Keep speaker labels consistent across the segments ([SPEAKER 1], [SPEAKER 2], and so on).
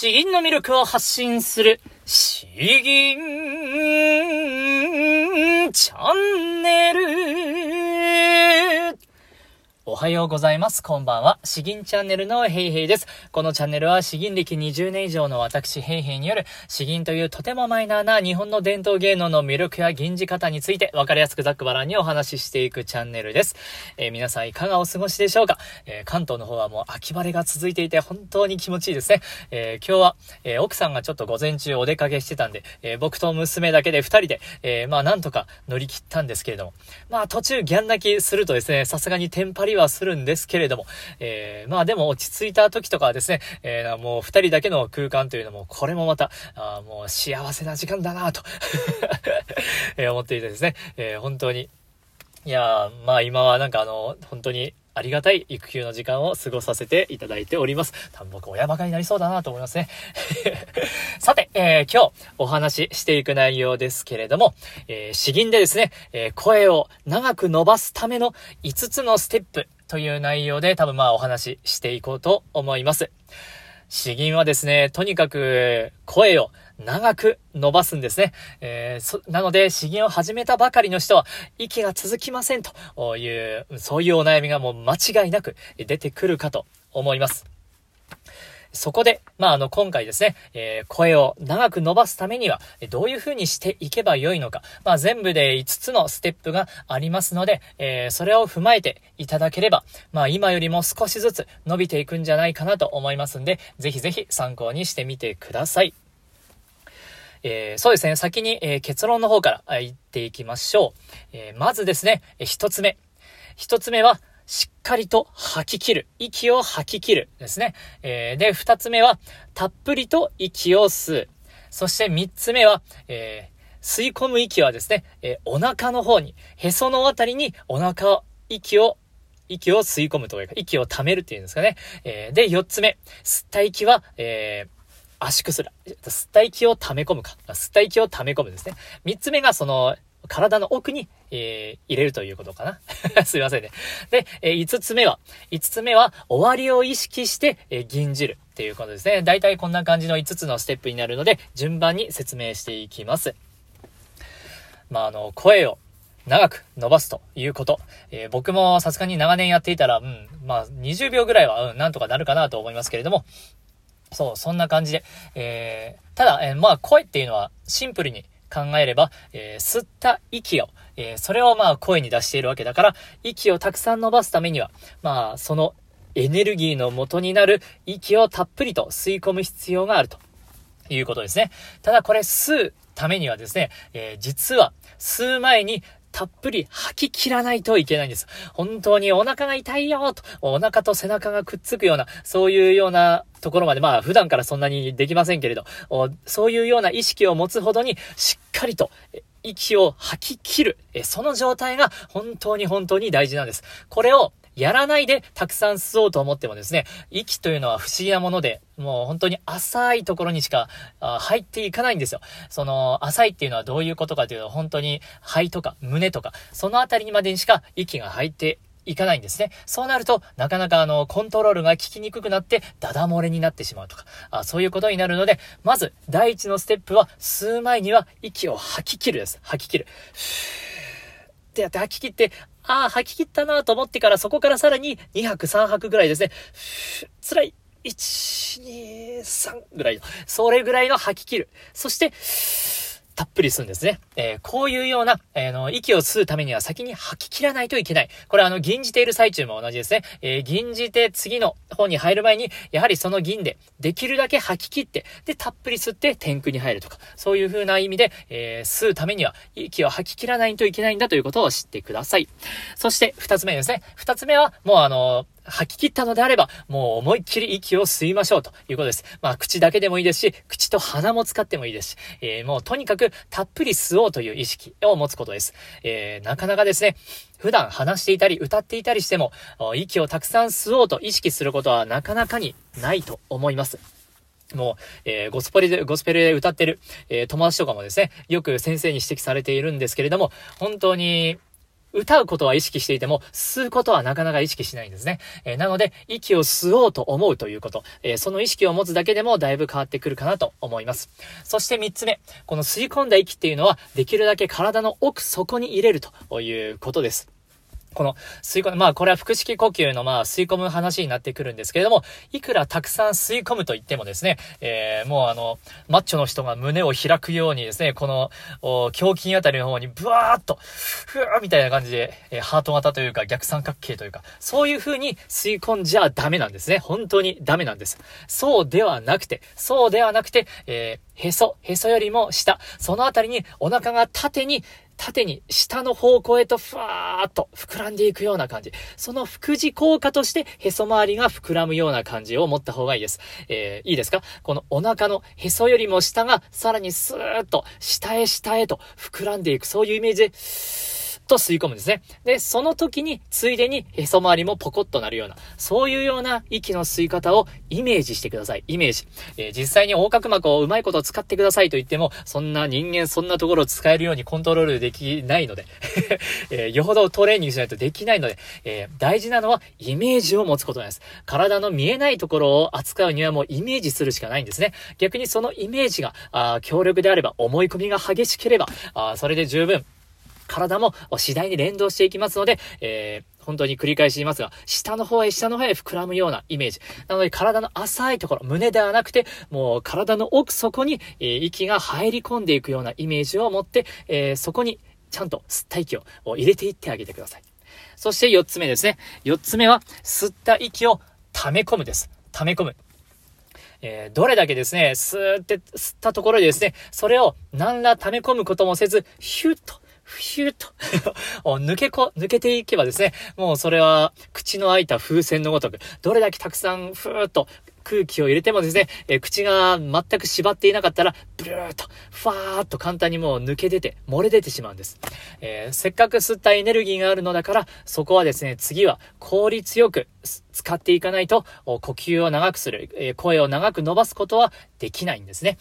[SPEAKER 1] 詩吟の魅力を発信する、詩吟チャンネル。おはようございます。こんばんは。詩吟チャンネルのヘイヘイです。このチャンネルは詩吟歴20年以上の私ヘイヘイによる詩吟というとてもマイナーな日本の伝統芸能の魅力や吟じ方について分かりやすくざっくばらんにお話ししていくチャンネルです。えー、皆さんいかがお過ごしでしょうか、えー、関東の方はもう秋晴れが続いていて本当に気持ちいいですね。えー、今日は、え奥さんがちょっと午前中お出かけしてたんで、え僕と娘だけで2人で、えまあなんとか乗り切ったんですけれども、まあ途中ギャン泣きするとですね、さすがにテンパリはするんですけれども、えー、まあでも落ち着いた時とかはですね、えー、もう二人だけの空間というのも、これもまた、あもう幸せな時間だなと え思っていてですね、えー、本当に、いやまあ今はなんかあの、本当にありがたい育休の時間を過ごさせていただいております。多分僕親バカになりそうだなと思いますね。さて、えー、今日お話ししていく内容ですけれども、えー、詩吟でですね、えー、声を長く伸ばすための5つのステップという内容で多分まあお話ししていこうと思います。詩吟はですね、とにかく声を長く伸ばすんですね。えー、なので、詩吟を始めたばかりの人は、息が続きませんという、そういうお悩みがもう間違いなく出てくるかと思います。そこで、まあ、あの、今回ですね、えー、声を長く伸ばすためには、どういう風にしていけばよいのか、まあ、全部で5つのステップがありますので、えー、それを踏まえていただければ、まあ、今よりも少しずつ伸びていくんじゃないかなと思いますんで、ぜひぜひ参考にしてみてください。えー、そうですね、先に、えー、結論の方から言っていきましょう。えー、まずですね、一つ目。一つ目は、しっかりと吐き切る。息を吐き切るですね。えー、で、二つ目は、たっぷりと息を吸う。そして三つ目は、えー、吸い込む息はですね、えー、お腹の方に、へそのあたりにお腹を、息を、息を吸い込むというか、息を溜めるっていうんですかね。えー、で、四つ目、吸った息は、えー、圧縮する。吸った息を溜め込むか。吸った息を溜め込むですね。三つ目がその、体の奥に、えー、入れるということかな。すいませんね。で、えー、五つ目は、五つ目は、終わりを意識して、えー、吟じるっていうことですね。大体こんな感じの五つのステップになるので、順番に説明していきます。まあ、あの、声を長く伸ばすということ。えー、僕もさすがに長年やっていたら、うん、まあ、20秒ぐらいは、うん、なんとかなるかなと思いますけれども、そう、そんな感じで、えー、ただ、えー、まあ、声っていうのはシンプルに考えれば、えー、吸った息を、えー、それをまあ声に出しているわけだから、息をたくさん伸ばすためには、まあ、そのエネルギーの元になる息をたっぷりと吸い込む必要があるということですね。ただこれ吸うためにはですね、えー、実は吸う前にたっぷり吐き切らないといけないんです。本当にお腹が痛いよと、お腹と背中がくっつくような、そういうようなところまで、まあ普段からそんなにできませんけれど、そういうような意識を持つほどに、しっかりと息を吐き切る、その状態が本当に本当に大事なんです。これをやらないでたくさん吸おうと思ってもですね、息というのは不思議なもので、もう本当に浅いところにしか入っていかないんですよ。その浅いっていうのはどういうことかというと、本当に肺とか胸とか、そのあたりにまでにしか息が入っていかないんですね。そうなると、なかなかあの、コントロールが効きにくくなって、ダダ漏れになってしまうとか、あそういうことになるので、まず、第一のステップは、吸う前には息を吐き切るです。吐き切る。ってやって吐き切って、ああ、吐き切ったなと思ってから、そこからさらに2泊3泊ぐらいですね。辛い。1、2、3ぐらいの。それぐらいの吐き切る。そして、たっぷり吸うんですね。えー、こういうような、えー、の、息を吸うためには先に吐き切らないといけない。これあの、銀じている最中も同じですね。えー、銀じて次の方に入る前に、やはりその銀で、できるだけ吐き切って、で、たっぷり吸って天空に入るとか、そういう風な意味で、え、吸うためには、息を吐き切らないといけないんだということを知ってください。そして、二つ目ですね。二つ目は、もうあの吐き切ったのであれば、もう思いっきり息を吸いましょうということです。まあ、口だけでもいいですし、口と鼻も使ってもいいですし、えー、もうとにかくたっぷり吸おうという意識を持つことです。えー、なかなかですね、普段話していたり歌っていたりしても、息をたくさん吸おうと意識することはなかなかにないと思います。もう、えー、ゴスペルで、ゴスペルで歌ってる、えー、友達とかもですね、よく先生に指摘されているんですけれども、本当に、歌うことは意識していても、吸うことはなかなか意識しないんですね。えー、なので、息を吸おうと思うということ、えー、その意識を持つだけでもだいぶ変わってくるかなと思います。そして3つ目、この吸い込んだ息っていうのは、できるだけ体の奥底に入れるということです。この吸い込む、まあこれは腹式呼吸のまあ吸い込む話になってくるんですけれども、いくらたくさん吸い込むと言ってもですね、えー、もうあの、マッチョの人が胸を開くようにですね、この、胸筋あたりの方にブワーっと、ふわーみたいな感じで、えー、ハート型というか逆三角形というか、そういう風に吸い込んじゃダメなんですね。本当にダメなんです。そうではなくて、そうではなくて、えー、へそ、へそよりも下、そのあたりにお腹が縦に縦に下の方向へとふわーっと膨らんでいくような感じ。その副次効果としてへそ周りが膨らむような感じを持った方がいいです。えー、いいですか？このお腹のへそよりも下がさらにスーッと下へ下へと膨らんでいく。そういうイメージで、と吸い込むんですね。で、その時に、ついでにへそ周りもポコッとなるような、そういうような息の吸い方をイメージしてください。イメージ。えー、実際に横隔膜をうまいこと使ってくださいと言っても、そんな人間そんなところを使えるようにコントロールできないので えー、よほどトレーニングしないとできないので、えー、大事なのはイメージを持つことなんです。体の見えないところを扱うにはもうイメージするしかないんですね。逆にそのイメージが、あ強力であれば、思い込みが激しければ、あそれで十分、体も次第に連動していきますので、えー、本当に繰り返し言いますが、下の方へ下の方へ膨らむようなイメージ。なので体の浅いところ、胸ではなくて、もう体の奥底に、えー、息が入り込んでいくようなイメージを持って、えー、そこにちゃんと吸った息を入れていってあげてください。そして4つ目ですね。4つ目は、吸った息を溜め込むです。溜め込む。えー、どれだけですね、スーって吸ったところでですね、それを何ら溜め込むこともせず、ヒュッとヒューっと 抜けこ、抜けていけばですね、もうそれは口の開いた風船のごとく、どれだけたくさんふーっと空気を入れてもですね、え、口が全く縛っていなかったら、ブルーっと、ファーっと簡単にもう抜け出て、漏れ出てしまうんです。えー、せっかく吸ったエネルギーがあるのだから、そこはですね、次は効率よく使っていかないと、呼吸を長くする、え、声を長く伸ばすことはできないんですね。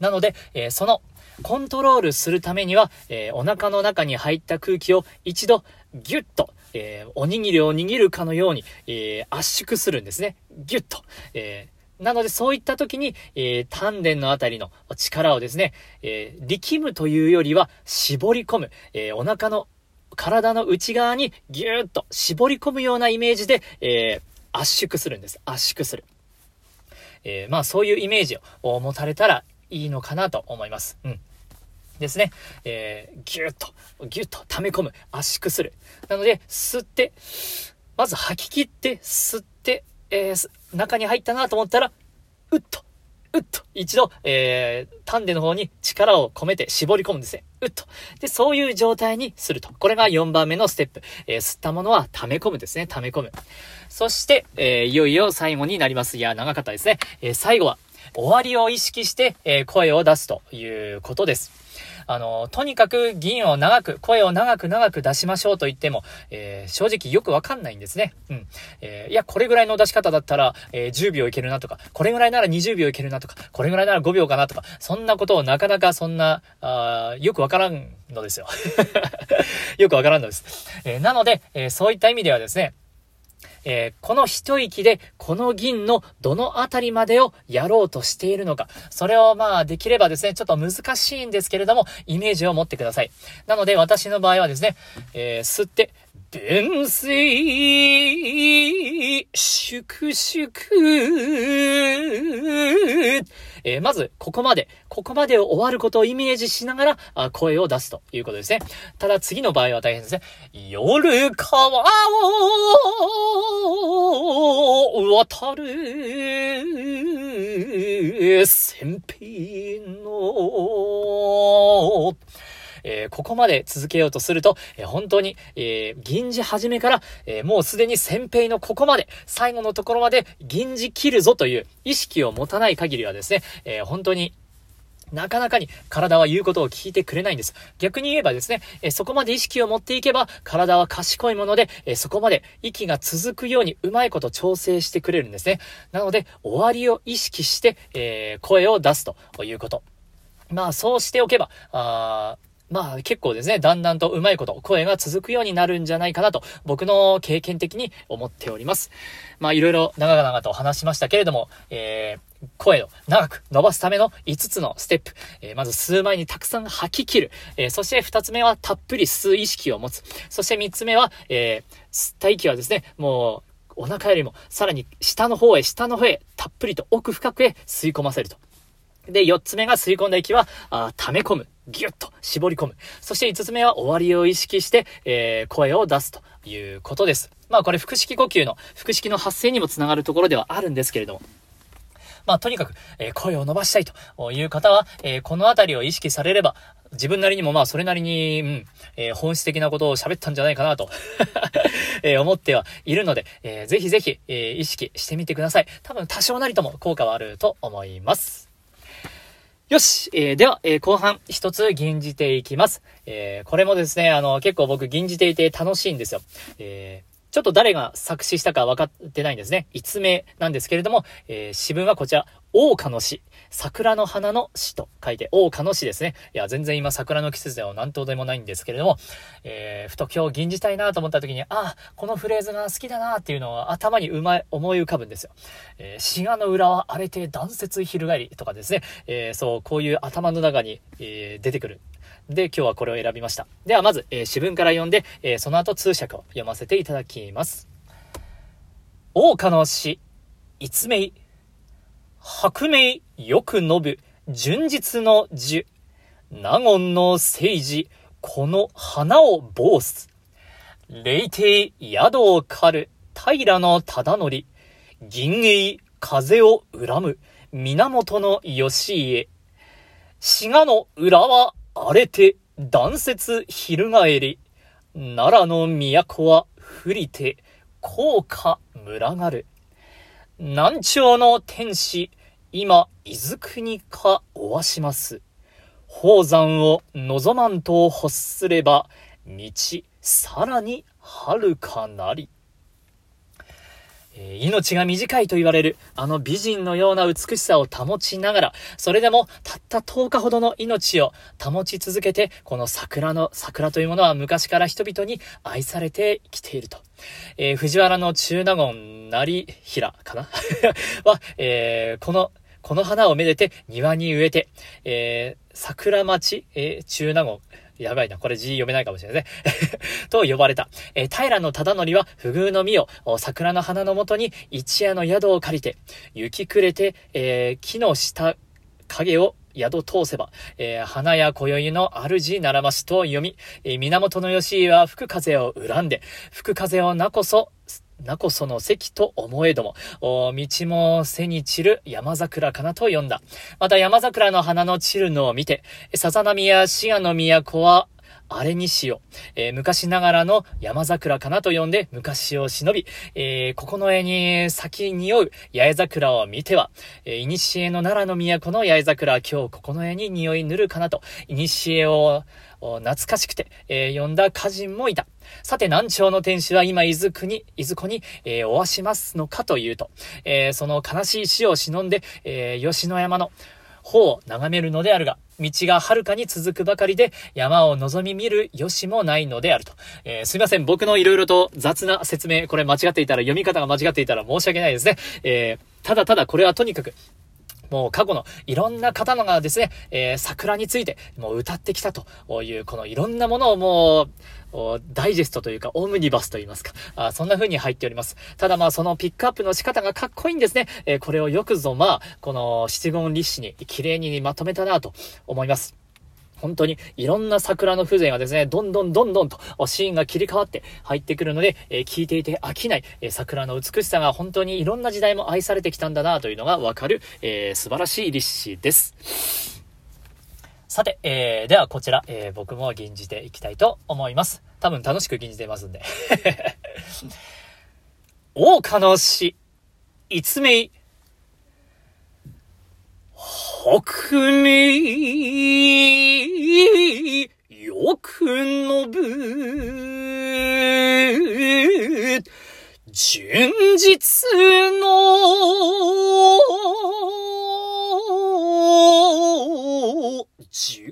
[SPEAKER 1] なので、えそのコントロールするためには、えー、お腹の中に入った空気を一度ギュッと、えー、おにぎりを握るかのように、えー、圧縮するんですね。ギュッと。えなので、そういった時に、え丹田のあたりの力をですね、え力むというよりは、絞り込む、えお腹の、体の内側にギューッと絞り込むようなイメージで、え圧縮するんです。圧縮する。えまあ、そういうイメージを持たれたらいいのかなと思います。うん。ですね。えー、ぎゅっと、ぎゅっと溜め込む、圧縮する。なので、吸って、まず吐き切って、吸って、えー、中に入ったなと思ったら、うっと、うっと、一度、えー、丹田の方に力を込めて絞り込むんですね。うっと。で、そういう状態にすると。これが4番目のステップ。えー、吸ったものは溜め込むですね。溜め込む。そして、えー、いよいよ最後になります。いや、長かったですね。えー、最後は、終わりを意識して、え声を出すということです。あの、とにかく銀を長く、声を長く長く出しましょうと言っても、えー、正直よくわかんないんですね。うん。えー、いや、これぐらいの出し方だったら、えー、10秒いけるなとか、これぐらいなら20秒いけるなとか、これぐらいなら5秒かなとか、そんなことをなかなかそんな、あよくわからんのですよ。よくわからんのです。えなので、えそういった意味ではですね、えー、この一息でこの銀のどのあたりまでをやろうとしているのか。それをまあできればですね、ちょっと難しいんですけれども、イメージを持ってください。なので私の場合はですね、えー、吸って、伝水、粛々、えー、まず、ここまで、ここまで終わることをイメージしながら、あ声を出すということですね。ただ次の場合は大変ですね。夜川を渡る、先輩の、えー、ここまで続けようとすると、えー、本当に、えー、銀字始めから、えもうすでに先兵のここまで、最後のところまで銀字切るぞという意識を持たない限りはですね、え本当になかなかに体は言うことを聞いてくれないんです。逆に言えばですね、えそこまで意識を持っていけば、体は賢いもので、えそこまで息が続くようにうまいこと調整してくれるんですね。なので、終わりを意識して、えー、声を出すということ。まあ、そうしておけば、あまあ結構ですね、だんだんとうまいこと声が続くようになるんじゃないかなと、僕の経験的に思っております。まあいろいろ長々と話しましたけれども、えー、声を長く伸ばすための5つのステップ。えー、まず吸う前にたくさん吐き切る。えー、そして2つ目はたっぷり吸う意識を持つ。そして3つ目は、えー、吸った息はですね、もうお腹よりもさらに下の方へ下の方へたっぷりと奥深くへ吸い込ませると。で、4つ目が吸い込んだ息は、あ溜め込む。ぎゅっと絞り込む。そして5つ目は終わりを意識して、えー、声を出すということです。まあこれ腹式呼吸の、腹式の発声にもつながるところではあるんですけれども。まあとにかく、えー、声を伸ばしたいという方は、えー、このあたりを意識されれば、自分なりにもまあそれなりに、うん、えー、本質的なことを喋ったんじゃないかなと え思ってはいるので、えー、ぜひぜひ、え意識してみてください。多分多少なりとも効果はあると思います。よし、えー、では、えー、後半一つ吟じていきます。えー、これもですね、あの、結構僕吟じていて楽しいんですよ。えちょっと誰が作詞したか分かってないんですね。逸名なんですけれども、え詩文はこちら、大花の詩。桜の花の詩と書いて、大花の詩ですね。いや、全然今桜の季節では何とでもないんですけれども、えー、ふと今日吟じたいなと思った時に、ああ、このフレーズが好きだなっていうのは頭にうまい、思い浮かぶんですよ。えー、滋賀の裏は荒れて断雪翻りとかですね。えー、そう、こういう頭の中に、えー、出てくる。で、今日はこれを選びました。では、まず、えー、詩文から読んで、えー、その後通訳を読ませていただきます。大花の詩、逸名、白明よく伸ぶ、純実の樹。納言の政治、この花を防す。霊帝宿を狩る、平の忠則。銀英風を恨む、源の義家。滋賀の裏は荒れて、断雪翻り。奈良の都は降りて、高価群がる。南朝の天使、今、伊豆国かおわします。宝山を望まんと欲すれば、道、さらに遥かなり。え、命が短いと言われる、あの美人のような美しさを保ちながら、それでもたった10日ほどの命を保ち続けて、この桜の、桜というものは昔から人々に愛されてきていると。えー、藤原の中納言、成平かな？は、えー、この、この花をめでて庭に植えて、えー、桜町、えー、中納言、やばいな、これ字読めないかもしれないね。と呼ばれた。えー、平の忠則は不遇の実を桜の花のもとに一夜の宿を借りて、雪暮れて、えー、木の下影を宿通せば、えー、花や今宵の主ならましと読み、えー、源義家は吹く風を恨んで、吹く風をなこそ、なこその席と思えども、道も背に散る山桜かなと読んだ。また山桜の花の散るのを見て、さざ波や滋賀の都はあれにしよう。えー、昔ながらの山桜かなと呼んで昔を忍び、えー、ここの絵に咲き匂う八重桜を見ては、えー、いにしえの奈良の都の八重桜、今日ここの絵に匂い塗るかなと、いにしえを懐かしくて、えー、呼んだ歌人もいた。さて、南朝の天使は今、伊豆国、伊豆湖に、えー、おわしますのかというと、えー、その悲しい死を忍んで、えー、吉野山の方を眺めるのであるが、道が遥かに続くばかりで、山を望み見るよしもないのであると。えー、すいません。僕の色々と雑な説明、これ間違っていたら、読み方が間違っていたら申し訳ないですね。えー、ただただこれはとにかく、もう過去のいろんな方のがですね、えー、桜についてもう歌ってきたという、このいろんなものをもう、ダイジェストというか、オムニバスと言いますか。あそんな風に入っております。ただまあ、そのピックアップの仕方がかっこいいんですね。えー、これをよくぞまあ、この七言立志に綺麗にまとめたなと思います。本当にいろんな桜の風情がですね、どんどんどんどんとシーンが切り替わって入ってくるので、えー、聞いていて飽きない、えー、桜の美しさが本当にいろんな時代も愛されてきたんだなというのがわかる、えー、素晴らしい立志です。さて、えー、ではこちら、えー、僕も吟じていきたいと思います。多分楽しく吟じてますんで。王家の死、逸名、特に、よくのぶ、純実の、十、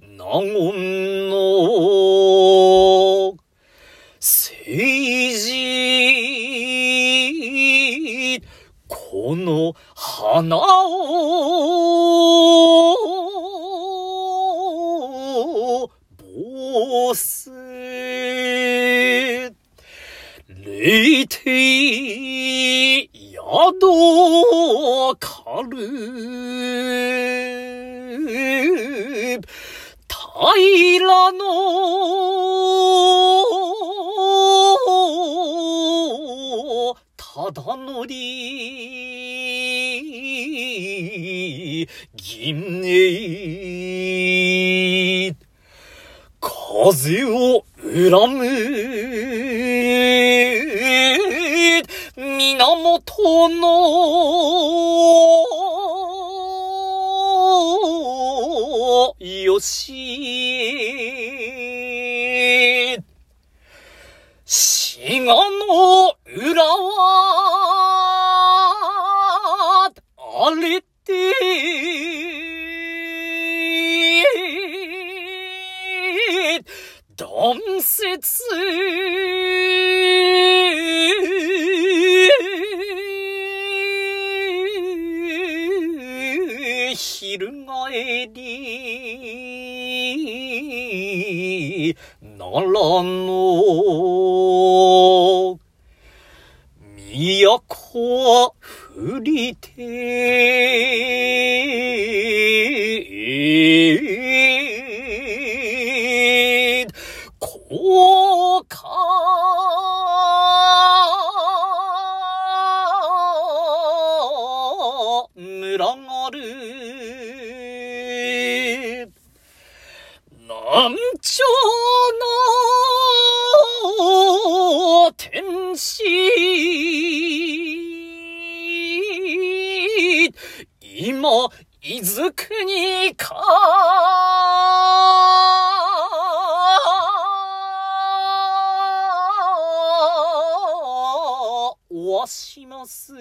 [SPEAKER 1] な言の、政治、この花を、ボス、霊帝、宿かる、平の、ただのり、銀英、風を恨む、源の、よし、滋賀の裏は、あれて、断説、翻り、ならの、南朝の天使。今、伊豆国かわします。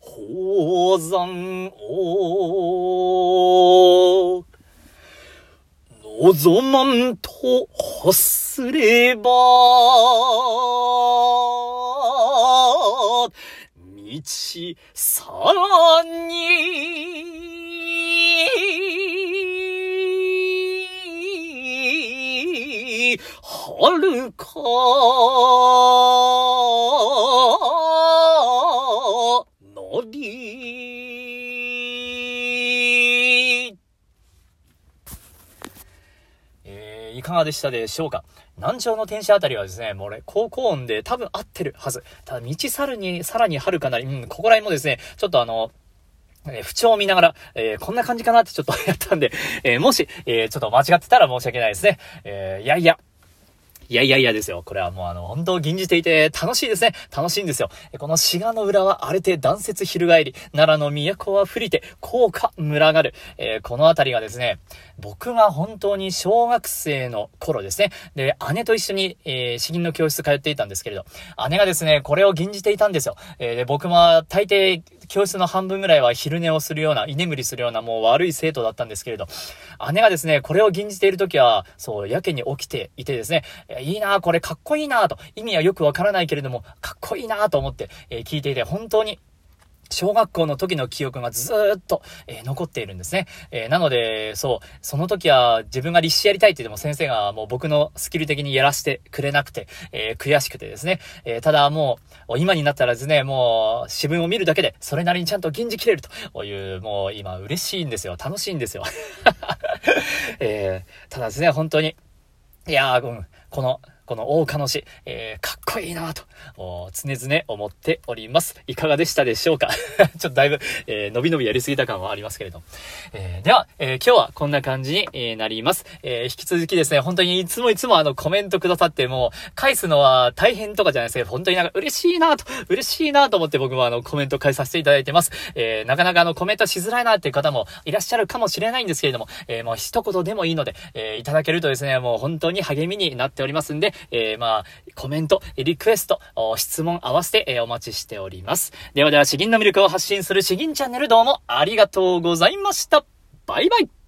[SPEAKER 1] 宝山を望まんと欲すれば道さらにはるか。のり。いかがでしたでしょうか？南朝の天使あたりはですね、もう俺、高校音で多分合ってるはず。ただ、道さらに、さらにはるかなり、うん、ここら辺もですね、ちょっとあの、え、不調を見ながら、えー、こんな感じかなってちょっとやったんで、えー、もし、えちょっと間違ってたら申し訳ないですね。えいやいや、いやいやいやですよ。これはもうあの、本当吟じていて楽しいですね。楽しいんですよ。この滋賀の裏は荒れて断雪翻り、奈良の都は降りて、効果群がる。えー、このあたりがですね、僕が本当に小学生の頃ですね。で、姉と一緒に、えー、詩吟の教室通っていたんですけれど、姉がですね、これを吟じていたんですよ。えー、で、僕も大抵教室の半分ぐらいは昼寝をするような、居眠りするようなもう悪い生徒だったんですけれど、姉がですね、これを吟じている時は、そう、やけに起きていてですね、いいなこれかっこいいなと、意味はよくわからないけれども、かっこいいなと思って、えー、聞いていて、本当に小学校の時の記憶がずっと、えー、残っているんですね。えー、なので、そう、その時は自分が立志やりたいって言っても先生がもう僕のスキル的にやらせてくれなくて、えー、悔しくてですね。えただもう、今になったらですね、もう、詩文を見るだけで、それなりにちゃんと吟じ切れるという、もう今嬉しいんですよ。楽しいんですよ。えただですね、本当に、いやー、この、この大鹿の詩、えー、かっこいいなと、常々思っております。いかがでしたでしょうか？ちょっとだいぶ、えー、伸び伸びやりすぎた感はありますけれど。えー、では、え今日はこんな感じに、なります。え引き続きですね、本当にいつもいつもあのコメントくださってもう、返すのは大変とかじゃないですけど、本当になんか嬉しいなと、嬉しいなと思って僕もあのコメント返させていただいてます。えなかなかあのコメントしづらいなっていう方もいらっしゃるかもしれないんですけれども、えもう一言でもいいので、えいただけるとですね、もう本当に励みになっておりますんで、え、まあ、コメント、リクエスト、質問合わせて、え、お待ちしております。ではでは、詩吟の魅力を発信する詩吟チャンネルどうもありがとうございました。バイバイ